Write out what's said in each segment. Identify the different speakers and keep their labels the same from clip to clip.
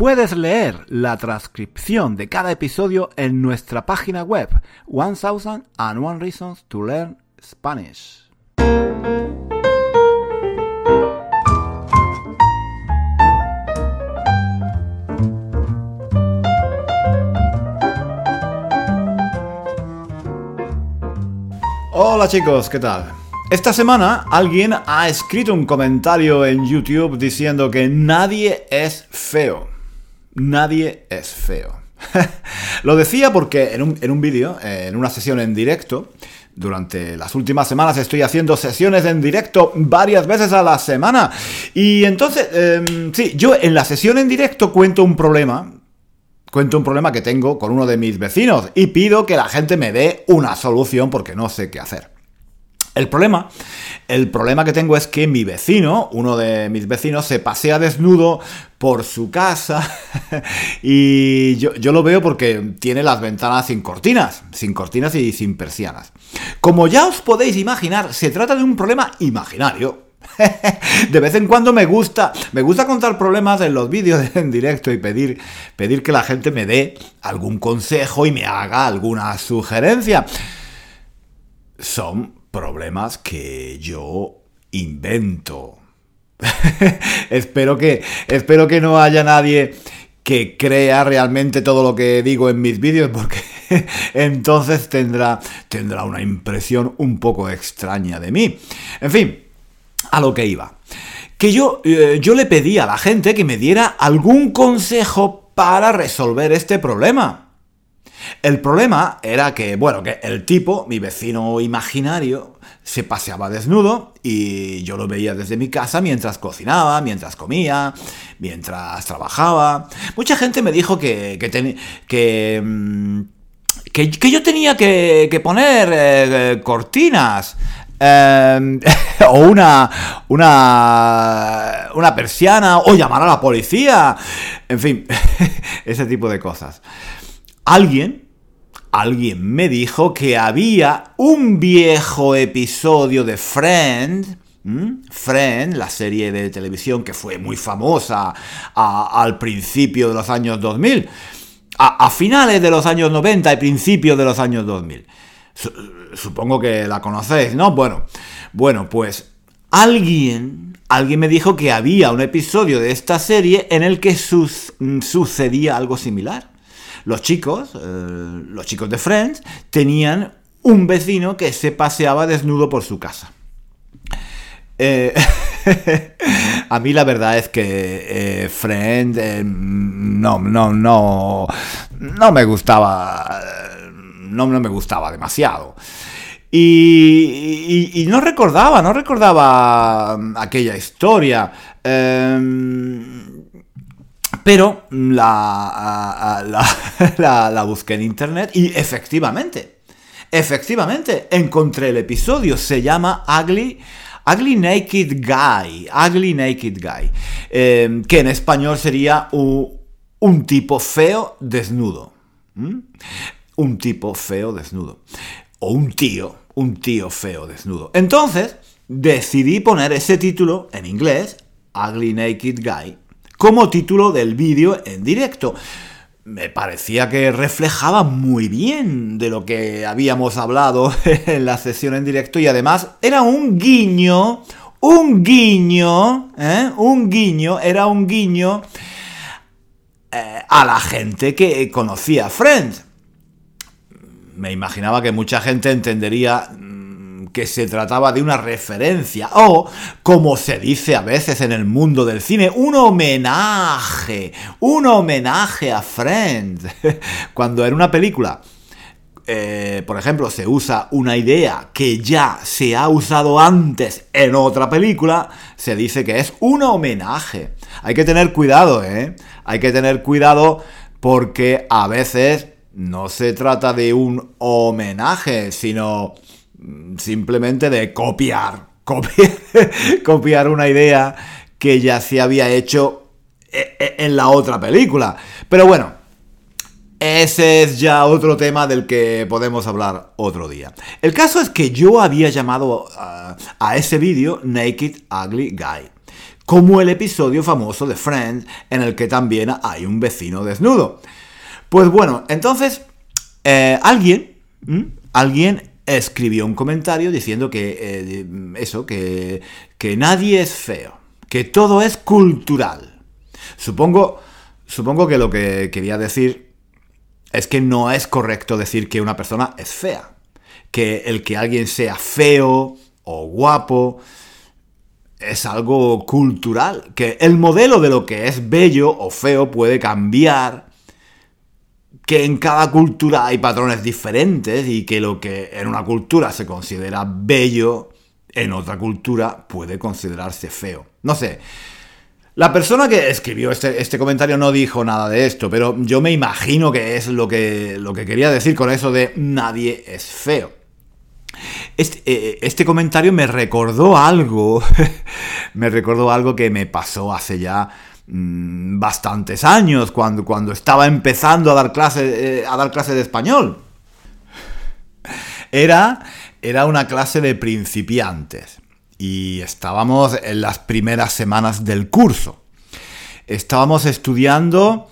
Speaker 1: Puedes leer la transcripción de cada episodio en nuestra página web 1001 Reasons to Learn Spanish. Hola chicos, ¿qué tal? Esta semana alguien ha escrito un comentario en YouTube diciendo que nadie es feo nadie es feo. Lo decía porque en un, vídeo, en una sesión en directo, durante las últimas semanas estoy haciendo sesiones en directo varias veces a la semana. Y entonces, em, sí, yo en la sesión en directo cuento un problema. Cuento un problema que tengo con uno de mis vecinos y pido que la gente me dé una solución porque no sé qué hacer. El problema, el problema que tengo es que mi vecino, uno de mis vecinos, se pasea desnudo por su casa y yo, yo, lo veo porque tiene las ventanas sin cortinas, sin cortinas y sin persianas. Como ya os podéis imaginar, se trata de un problema imaginario. De vez en cuando me gusta, me gusta contar problemas en los vídeos en directo y pedir, pedir que la gente me dé algún consejo y me haga alguna sugerencia. Son problemas que yo invento. espero, que, espero que no haya nadie que crea realmente todo lo que digo en mis vídeos porque entonces tendrá, tendrá una impresión un poco extraña de mí. En fin, a lo que iba. Que yo, eh, yo le pedí a la gente que me diera algún consejo para resolver este problema. El problema era que, bueno, que el tipo, mi vecino imaginario, se paseaba desnudo y yo lo veía desde mi casa mientras cocinaba, mientras comía, mientras trabajaba. Mucha gente me dijo que, que, mm, que, que, yo tenía que, poner eh, cortinas. Em, o una, una, una persiana, o llamar a la policía, en fin, ese tipo de cosas alguien, alguien me dijo que había un viejo episodio de Friend, Friend, la serie de televisión que fue muy famosa al principio de los años 2000, a, finales de los años 90 y principios de los años 2000. Supongo que la conocéis, ¿no? Bueno, bueno, pues alguien, alguien me dijo que había un episodio de esta serie en el que sucedía algo similar los chicos, eh, los chicos de Friends, tenían un vecino que se paseaba desnudo por su casa. Eh, a mí la verdad es que eh, Friends no, no, no, no me gustaba, no, no me gustaba demasiado. Y, no recordaba, no recordaba aquella historia. Em, pero la, la, busqué en internet y efectivamente, efectivamente, encontré el episodio. Se llama Ugly, Ugly Naked Guy. Ugly Naked Guy. Em, que en español sería un, tipo feo desnudo. Un tipo feo desnudo. O un tío, un tío feo desnudo. Entonces, decidí poner ese título en inglés, Ugly Naked Guy, como título del vídeo en directo. Me parecía que reflejaba muy bien de lo que habíamos hablado en la sesión en directo y además era un guiño, un guiño, ¿eh? un guiño, era un guiño eh, a la gente que conocía Friends. Me imaginaba que mucha gente entendería que se trataba de una referencia o, como se dice a veces en el mundo del cine, un homenaje, un homenaje a Friends. Cuando en una película, eh, por ejemplo, se usa una idea que ya se ha usado antes en otra película, se dice que es un homenaje. Hay que tener cuidado, ¿eh? Hay que tener cuidado porque a veces no se trata de un homenaje, sino simplemente de copiar, copiar, copiar una idea que ya se había hecho e, e, en la otra película. Pero bueno, ese es ya otro tema del que podemos hablar otro día. El caso es que yo había llamado a, a ese vídeo Naked Ugly Guy como el episodio famoso de Friends en el que también hay un vecino desnudo. Pues bueno, entonces eh, alguien, alguien escribió un comentario diciendo que eh, eso, que, que nadie es feo, que todo es cultural. Supongo, supongo que lo que quería decir es que no es correcto decir que una persona es fea. Que el que alguien sea feo o guapo es algo cultural, que el modelo de lo que es bello o feo puede cambiar, que en cada cultura hay patrones diferentes y que lo que en una cultura se considera bello, en otra cultura puede considerarse feo. No sé. La persona que escribió este, este, comentario no dijo nada de esto, pero yo me imagino que es lo que, lo que quería decir con eso de nadie es feo. Este, eh, este, comentario me recordó algo, me recordó algo que me pasó hace ya mm, bastantes años, cuando, cuando estaba empezando a dar clase, eh, a dar clase de español. Era, era una clase de principiantes y estábamos en las primeras semanas del curso. Estábamos estudiando,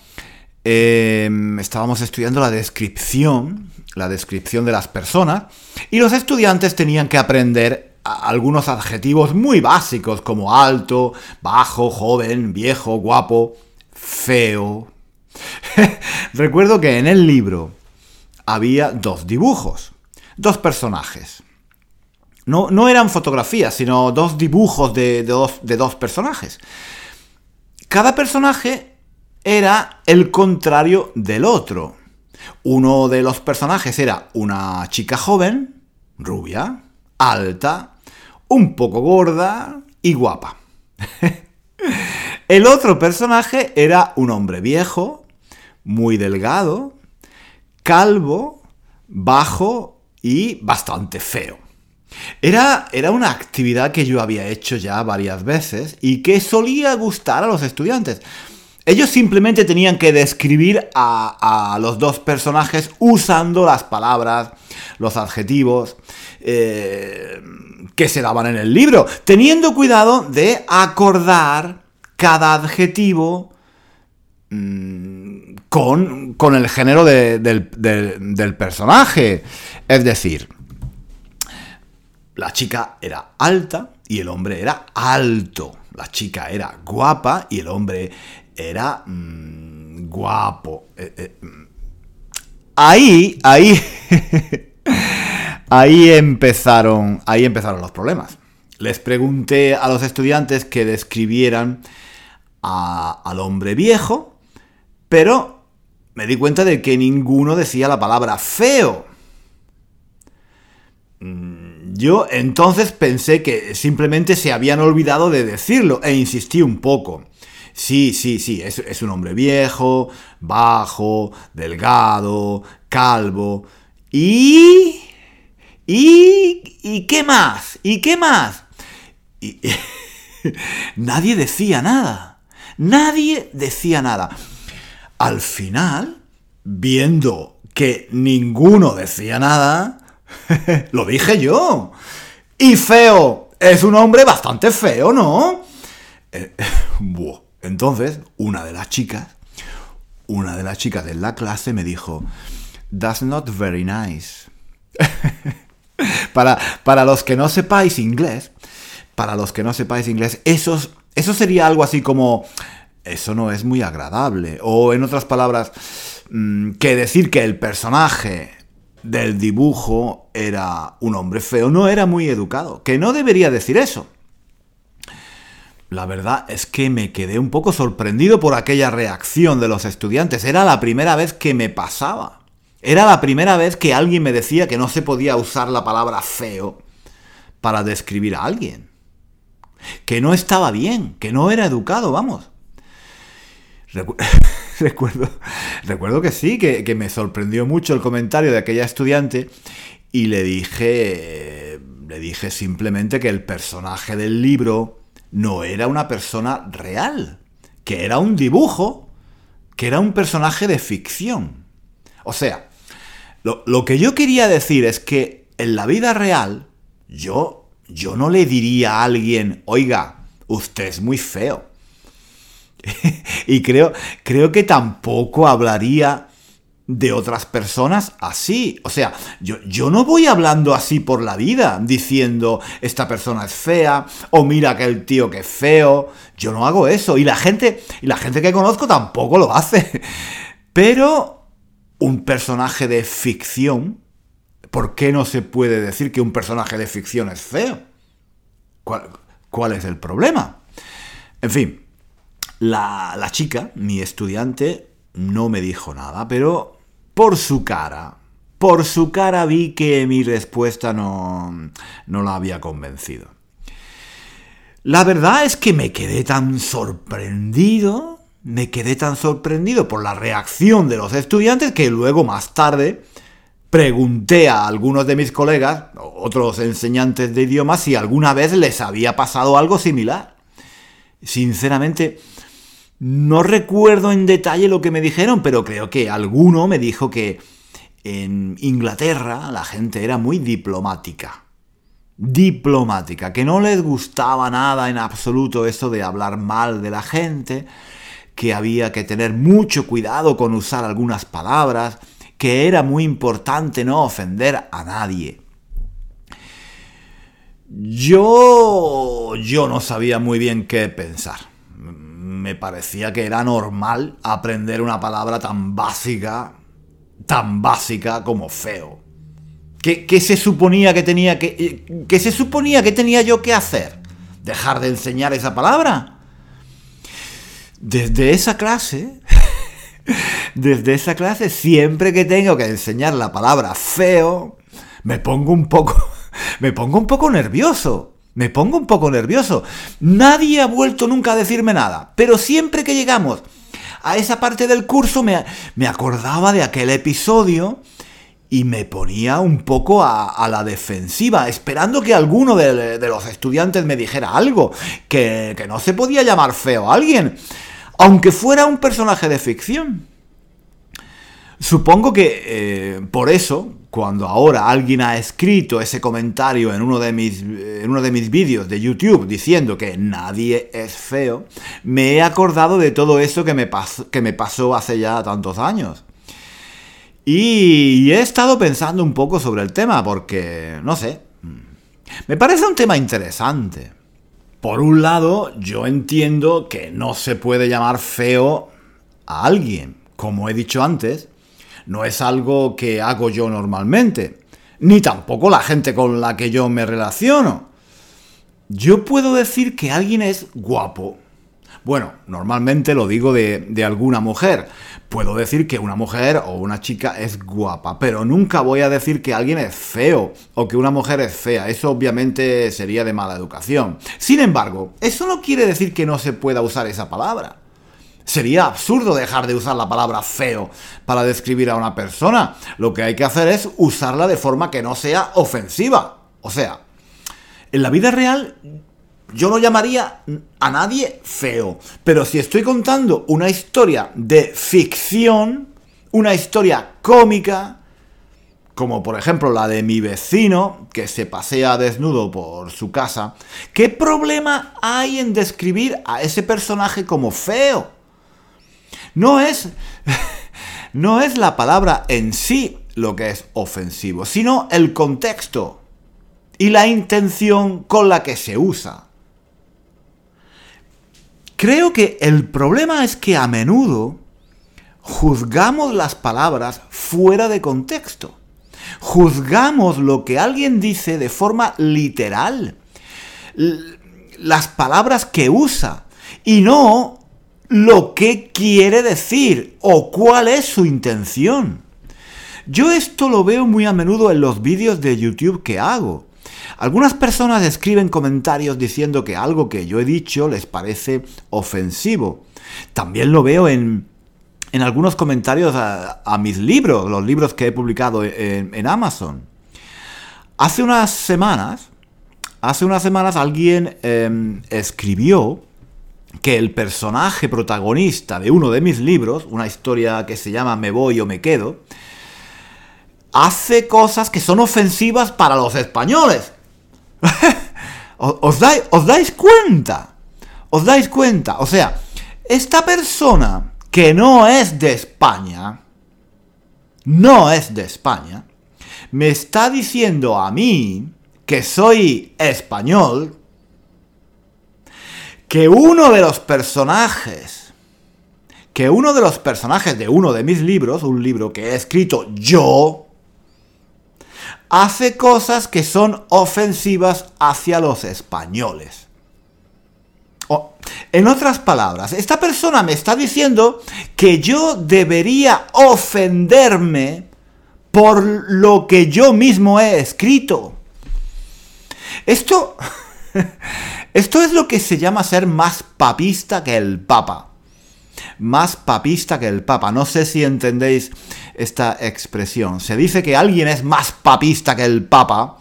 Speaker 1: em, estábamos estudiando la descripción la descripción de las personas, y los estudiantes tenían que aprender algunos adjetivos muy básicos como alto, bajo, joven, viejo, guapo, feo. Recuerdo que en el libro había dos dibujos, dos personajes. No, no eran fotografías, sino dos dibujos de, dos, de dos personajes. Cada personaje era el contrario del otro. Uno de los personajes era una chica joven, rubia, alta, un poco gorda y guapa. El otro personaje era un hombre viejo, muy delgado, calvo, bajo y bastante feo. Era, era, una actividad que yo había hecho ya varias veces y que solía gustar a los estudiantes. Ellos simplemente tenían que describir a, los dos personajes usando las palabras, los adjetivos eh, que se daban en el libro, teniendo cuidado de acordar cada adjetivo mm, con, el género del, del personaje. Es decir, la chica era alta y el hombre era alto. La chica era guapa y el hombre era mm, guapo. Eh, eh, mm. ahí, ahí, ahí empezaron, ahí empezaron los problemas. Les pregunté a los estudiantes que describieran al hombre viejo, pero me di cuenta de que ninguno decía la palabra feo. Mm, yo entonces pensé que simplemente se habían olvidado de decirlo e insistí un poco. Sí, sí, sí, es, un hombre viejo, bajo, delgado, calvo. ¿Y? ¿Y? ¿Y qué más? ¿Y qué más? Y, nadie decía nada. Nadie decía nada. Al final, viendo que ninguno decía nada, lo dije yo. Y feo. Es un hombre bastante feo, ¿no? Eh, entonces, una de las chicas, una de las chicas de la clase me dijo, That's not very nice. para, para los que no sepáis inglés, para los que no sepáis inglés, eso, eso sería algo así como, eso no es muy agradable. O en otras palabras, mm, que decir que el personaje del dibujo era un hombre feo no era muy educado. Que no debería decir eso. La verdad es que me quedé un poco sorprendido por aquella reacción de los estudiantes. Era la primera vez que me pasaba. Era la primera vez que alguien me decía que no se podía usar la palabra feo para describir a alguien. Que no estaba bien, que no era educado, vamos. recuerdo, recuerdo que sí, que, que, me sorprendió mucho el comentario de aquella estudiante y le dije, le dije simplemente que el personaje del libro no era una persona real, que era un dibujo, que era un personaje de ficción. O sea, lo, lo que yo quería decir es que en la vida real, yo, yo no le diría a alguien, oiga, usted es muy feo. y creo, creo que tampoco hablaría de otras personas así. O sea, yo, yo, no voy hablando así por la vida, diciendo esta persona es fea, o mira aquel tío que es feo. Yo no hago eso. Y la gente, y la gente que conozco tampoco lo hace. Pero un personaje de ficción, ¿por qué no se puede decir que un personaje de ficción es feo? ¿Cuál, cuál es el problema? En fin, la, la chica, mi estudiante, no me dijo nada, pero por su cara, por su cara vi que mi respuesta no, no la había convencido. La verdad es que me quedé tan sorprendido, me quedé tan sorprendido por la reacción de los estudiantes que luego más tarde pregunté a algunos de mis colegas, otros enseñantes de idiomas, si alguna vez les había pasado algo similar. Sinceramente, no recuerdo en detalle lo que me dijeron, pero creo que alguno me dijo que en Inglaterra la gente era muy diplomática. Diplomática, que no les gustaba nada en absoluto eso de hablar mal de la gente, que había que tener mucho cuidado con usar algunas palabras, que era muy importante no ofender a nadie. Yo yo no sabía muy bien qué pensar. Me parecía que era normal aprender una palabra tan básica, tan básica como feo. ¿Qué, se suponía que tenía que qué se suponía que tenía yo que hacer? ¿Dejar de enseñar esa palabra? Desde esa clase, desde esa clase, siempre que tengo que enseñar la palabra feo, me pongo un poco me pongo un poco nervioso. Me pongo un poco nervioso. Nadie ha vuelto nunca a decirme nada. Pero siempre que llegamos a esa parte del curso me, acordaba de aquel episodio y me ponía un poco a, la defensiva, esperando que alguno de, los estudiantes me dijera algo, que, que no se podía llamar feo a alguien, aunque fuera un personaje de ficción. Supongo que eh, por eso, cuando ahora alguien ha escrito ese comentario en uno de mis, en uno de mis vídeos de YouTube diciendo que nadie es feo, me he acordado de todo eso que me, que me pasó hace ya tantos años. Y he estado pensando un poco sobre el tema porque, no sé, me parece un tema interesante. Por un lado, yo entiendo que no se puede llamar feo a alguien. Como he dicho antes, no es algo que hago yo normalmente, ni tampoco la gente con la que yo me relaciono. Yo puedo decir que alguien es guapo. Bueno, normalmente lo digo de, alguna mujer. Puedo decir que una mujer o una chica es guapa, pero nunca voy a decir que alguien es feo o que una mujer es fea. Eso obviamente sería de mala educación. Sin embargo, eso no quiere decir que no se pueda usar esa palabra. Sería absurdo dejar de usar la palabra feo para describir a una persona. Lo que hay que hacer es usarla de forma que no sea ofensiva. O sea, en la vida real yo no llamaría a nadie feo. Pero si estoy contando una historia de ficción, una historia cómica, como por ejemplo la de mi vecino, que se pasea desnudo por su casa, ¿qué problema hay en describir a ese personaje como feo? No es, no es la palabra en sí lo que es ofensivo, sino el contexto y la intención con la que se usa. Creo que el problema es que a menudo juzgamos las palabras fuera de contexto. Juzgamos lo que alguien dice de forma literal. Las palabras que usa. Y no lo que quiere decir o cuál es su intención. Yo esto lo veo muy a menudo en los vídeos de YouTube que hago. Algunas personas escriben comentarios diciendo que algo que yo he dicho les parece ofensivo. También lo veo en, en algunos comentarios a, mis libros, los libros que he publicado en, Amazon. Hace unas semanas, hace unas semanas alguien em, escribió que el personaje protagonista de uno de mis libros, una historia que se llama Me voy o me quedo, hace cosas que son ofensivas para los españoles. ¿Os, dais, ¿Os dais cuenta? ¿Os dais cuenta? O sea, esta persona que no es de España, no es de España, me está diciendo a mí, que soy español, que uno de los personajes, que uno de los personajes de uno de mis libros, un libro que he escrito yo, hace cosas que son ofensivas hacia los españoles. en otras palabras, esta persona me está diciendo que yo debería ofenderme por lo que yo mismo he escrito. Esto Esto es lo que se llama ser más papista que el Papa. Más papista que el Papa. No sé si entendéis esta expresión. Se dice que alguien es más papista que el Papa.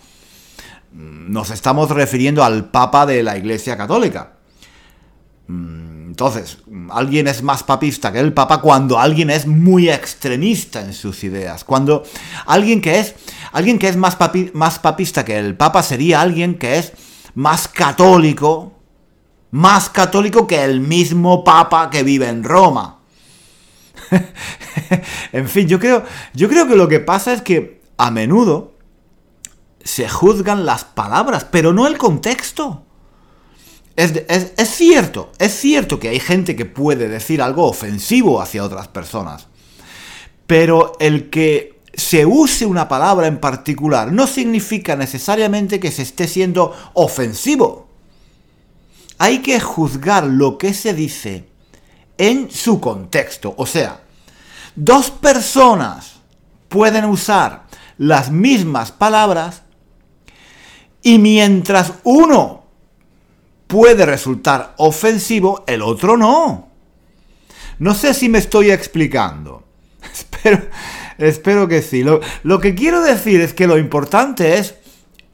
Speaker 1: Nos estamos refiriendo al Papa de la Iglesia Católica. Entonces, alguien es más papista que el Papa cuando alguien es muy extremista en sus ideas. Cuando alguien que es, alguien que es más, más papista que el Papa sería alguien que es más católico, más católico que el mismo Papa que vive en Roma. en fin, yo creo, yo creo que lo que pasa es que a menudo se juzgan las palabras, pero no el contexto. Es, es, cierto, es cierto que hay gente que puede decir algo ofensivo hacia otras personas, pero el que se use una palabra en particular no significa necesariamente que se esté siendo ofensivo. Hay que juzgar lo que se dice en su contexto. O sea, dos personas pueden usar las mismas palabras y mientras uno puede resultar ofensivo, el otro no. No sé si me estoy explicando. Espero, Espero que sí. Lo, que quiero decir es que lo importante es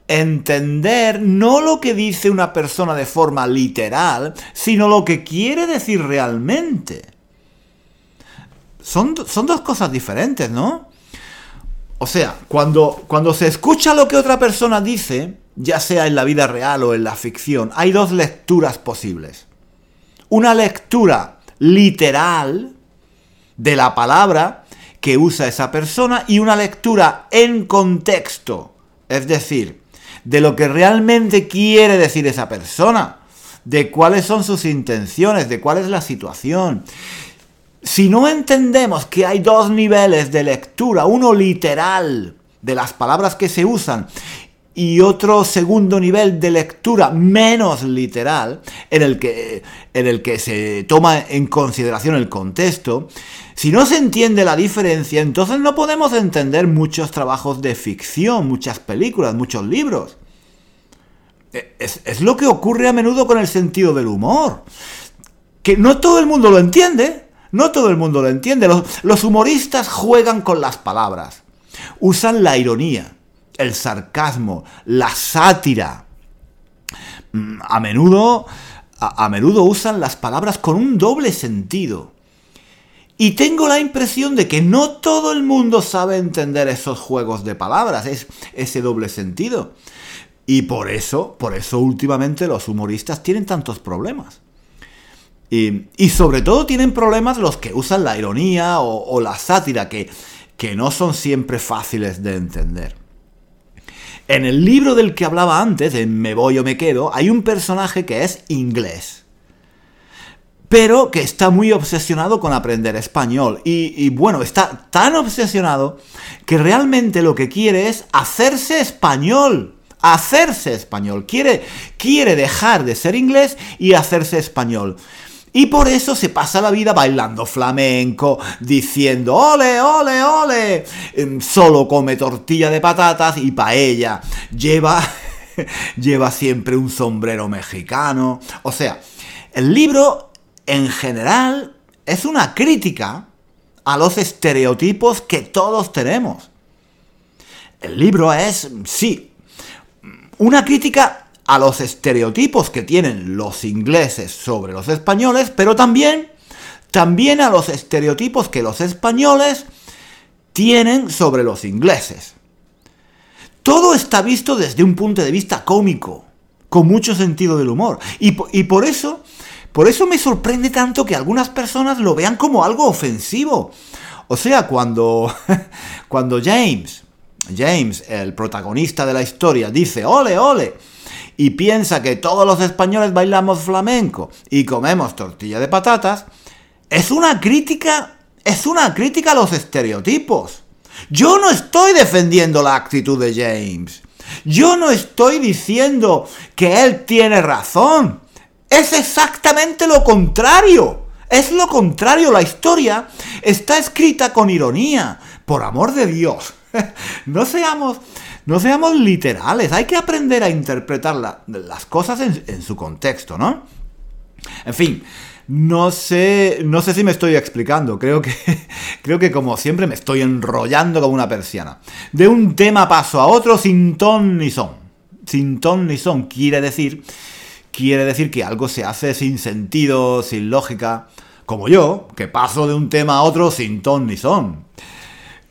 Speaker 1: entender no lo que dice una persona de forma literal, sino lo que quiere decir realmente. Son, son dos cosas diferentes, ¿no? O sea, cuando, cuando se escucha lo que otra persona dice, ya sea en la vida real o en la ficción, hay dos lecturas posibles. Una lectura literal de la palabra que usa esa persona y una lectura en contexto, es decir, de lo que realmente quiere decir esa persona, de cuáles son sus intenciones, de cuál es la situación. Si no entendemos que hay dos niveles de lectura, uno literal de las palabras que se usan y otro segundo nivel de lectura menos literal, en el que, en el que se toma en consideración el contexto, si no se entiende la diferencia, entonces no podemos entender muchos trabajos de ficción, muchas películas, muchos libros. E, es, lo que ocurre a menudo con el sentido del humor. Que no todo el mundo lo entiende. No todo el mundo lo entiende. los humoristas juegan con las palabras. Usan la ironía el sarcasmo, la sátira. Mm, a menudo, a, menudo usan las palabras con un doble sentido. Y tengo la impresión de que no todo el mundo sabe entender esos juegos de palabras, es ese doble sentido. Y por eso, por eso últimamente los humoristas tienen tantos problemas. Y, sobre todo tienen problemas los que usan la ironía o, o la sátira, que, que no son siempre fáciles de entender. En el libro del que hablaba antes, en Me voy o me quedo, hay un personaje que es inglés. Pero que está muy obsesionado con aprender español. Y, bueno, está tan obsesionado que realmente lo que quiere es hacerse español hacerse español, quiere, quiere dejar de ser inglés y hacerse español. Y por eso se pasa la vida bailando flamenco, diciendo ole, ole, ole. Em, solo come tortilla de patatas y paella. Lleva, lleva siempre un sombrero mexicano. O sea, el libro en general es una crítica a los estereotipos que todos tenemos. El libro es, sí, una crítica a los estereotipos que tienen los ingleses sobre los españoles, pero también, también a los estereotipos que los españoles tienen sobre los ingleses. Todo está visto desde un punto de vista cómico, con mucho sentido del humor. Y, por eso, por eso me sorprende tanto que algunas personas lo vean como algo ofensivo. O sea, cuando, cuando James, James, el protagonista de la historia, dice, ole, ole, y piensa que todos los españoles bailamos flamenco y comemos tortilla de patatas, es una crítica es una crítica a los estereotipos. Yo no estoy defendiendo la actitud de James. Yo no estoy diciendo que él tiene razón. Es exactamente lo contrario. Es lo contrario. La historia está escrita con ironía. Por amor de Dios. No seamos, no seamos literales. Hay que aprender a interpretar las cosas en, en su contexto, ¿no? En fin, no sé, no sé si me estoy explicando. Creo que, creo que como siempre me estoy enrollando como una persiana. De un tema paso a otro sin ton ni son. Sin ton ni son quiere decir, quiere decir que algo se hace sin sentido, sin lógica. Como yo, que paso de un tema a otro sin ton ni son.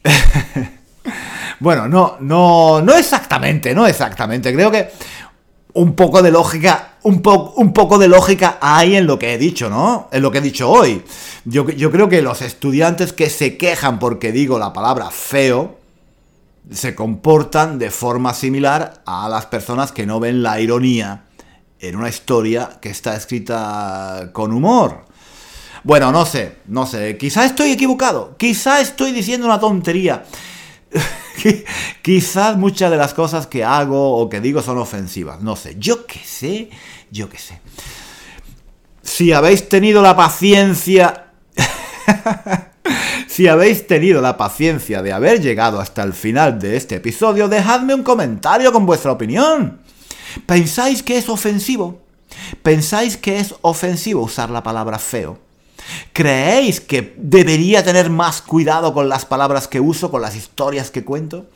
Speaker 1: bueno, no, no, no exactamente, no exactamente. Creo que un poco de lógica, un, poco de lógica hay en lo que he dicho, ¿no? En lo que he dicho hoy. Yo creo que los estudiantes que se quejan porque digo la palabra feo, se comportan de forma similar a las personas que no ven la ironía en una historia que está escrita con humor. Bueno, no sé, no sé, quizá estoy equivocado, quizá estoy diciendo una tontería. Quizás muchas de las cosas que hago o que digo son ofensivas. No sé, yo qué sé, yo qué sé. Si habéis tenido la paciencia... si habéis tenido la paciencia de haber llegado hasta el final de este episodio, dejadme un comentario con vuestra opinión. ¿Pensáis que es ofensivo? ¿Pensáis que es ofensivo usar la palabra feo? ¿Creéis que debería tener más cuidado con las palabras que uso, con las historias que cuento?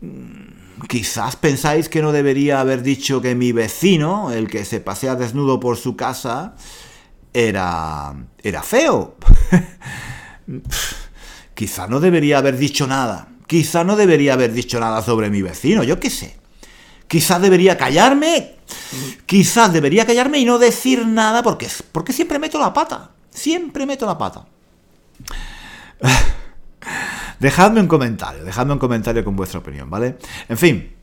Speaker 1: Mm, quizás pensáis que no debería haber dicho que mi vecino, el que se pasea desnudo por su casa, era, era feo. Quizás no debería haber dicho nada. Quizá no debería haber dicho nada sobre mi vecino, yo qué sé. Quizás debería callarme. Quizás debería callarme y no decir nada porque, porque siempre meto la pata. Siempre meto la pata. Dejadme un comentario, dejadme un comentario con vuestra opinión, ¿vale? En fin,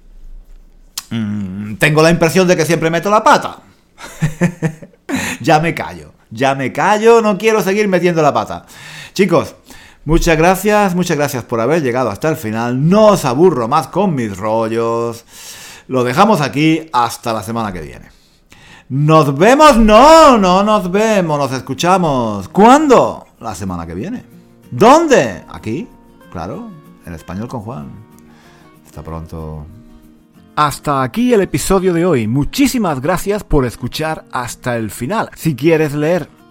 Speaker 1: mm, tengo la impresión de que siempre meto la pata. ya me callo, ya me callo, no quiero seguir metiendo la pata. Chicos, muchas gracias, muchas gracias por haber llegado hasta el final. No os aburro más con mis rollos. Lo dejamos aquí hasta la semana que viene. Nos vemos, no, no nos vemos, nos escuchamos. ¿Cuándo? La semana que viene. ¿Dónde? Aquí, claro, en español con Juan. Hasta pronto. Hasta aquí el episodio de hoy. Muchísimas gracias por escuchar hasta el final. Si quieres leer